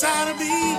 So big.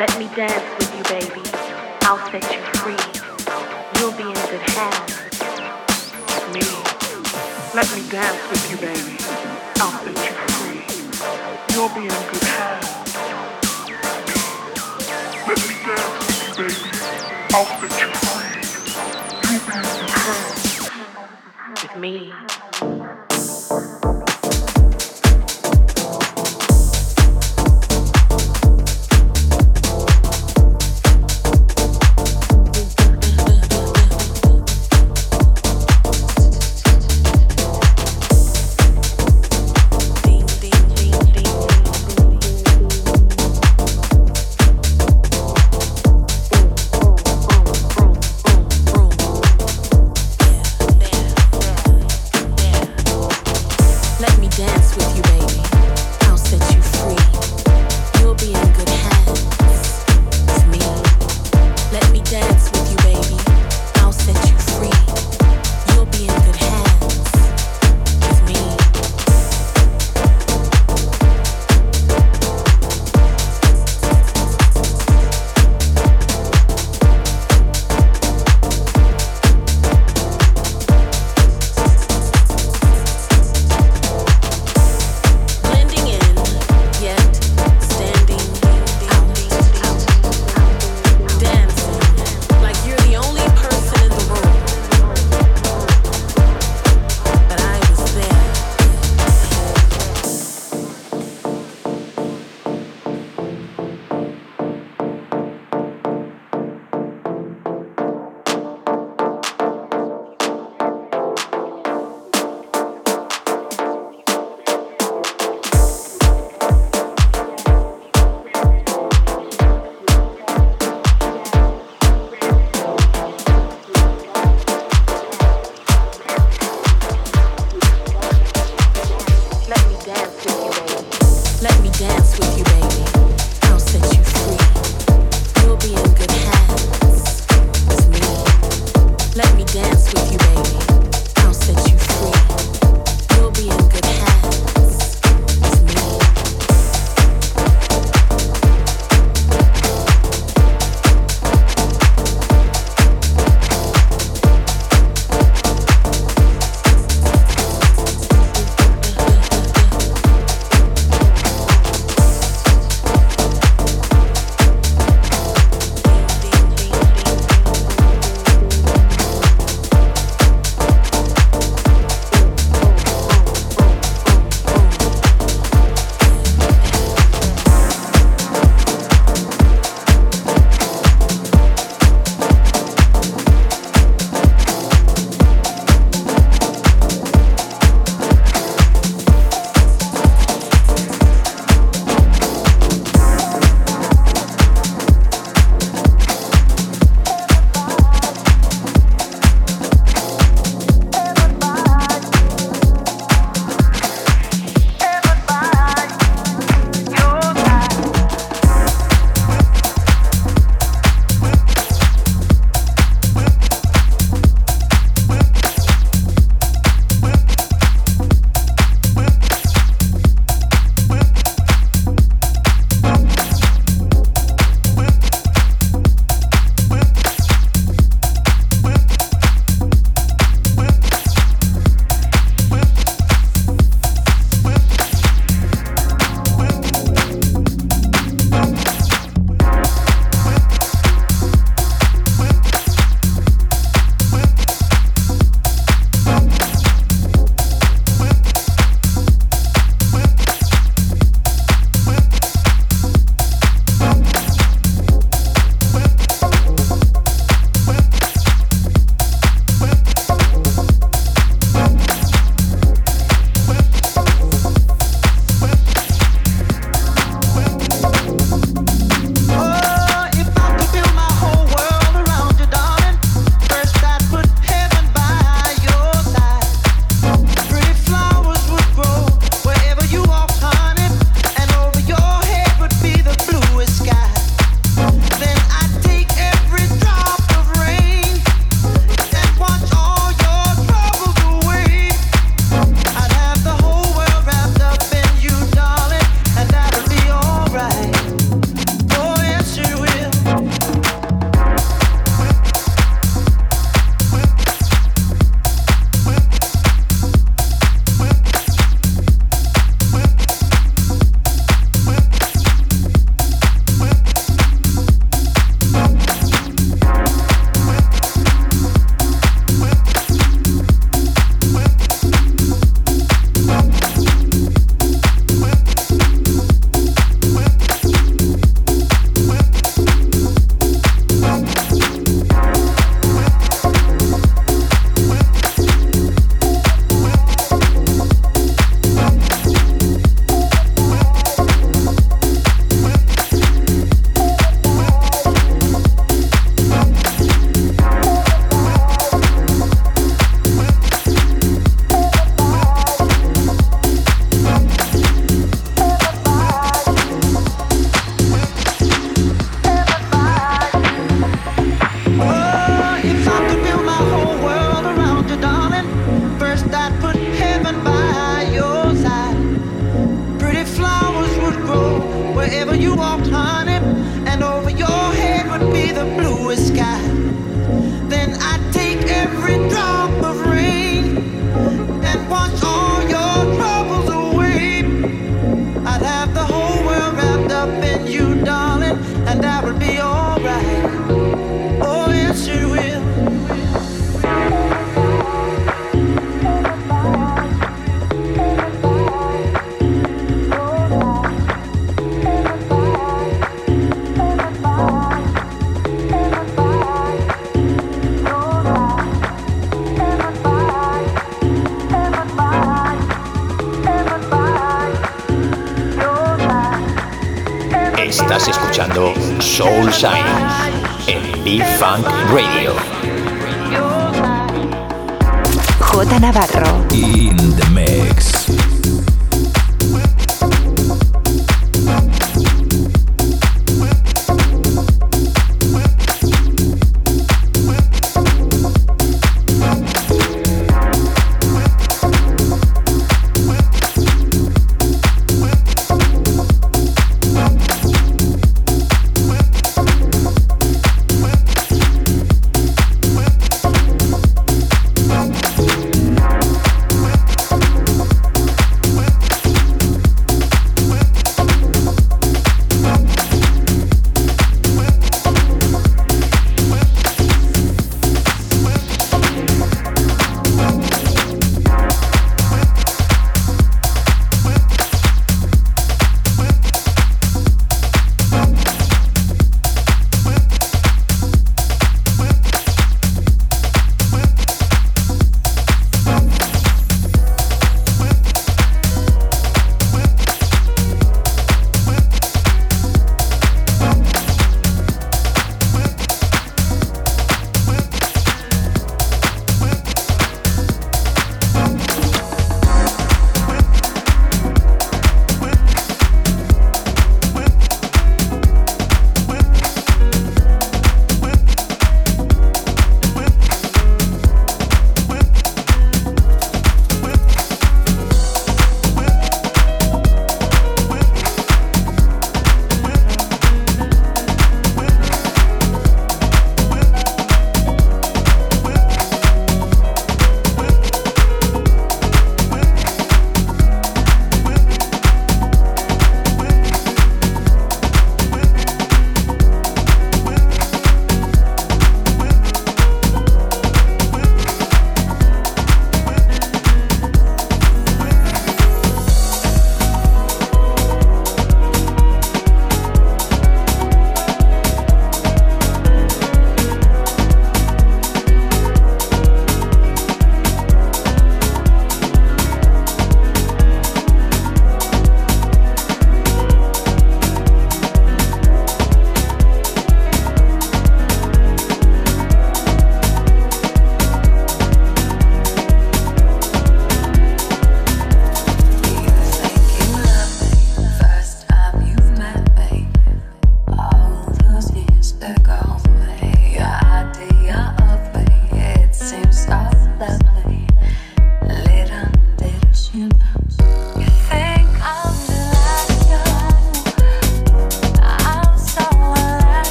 Let me dance with you, baby. I'll set you free. You'll be in good hands with me. Let me dance with you, baby. I'll set you free. You'll be in good hands. Let me dance with you, baby. I'll set you free. You'll be in good hands with me.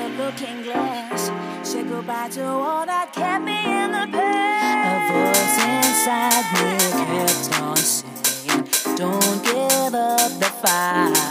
the looking glass. Say goodbye to all that kept me in the past. A voice inside me kept on saying, Don't give up the fight.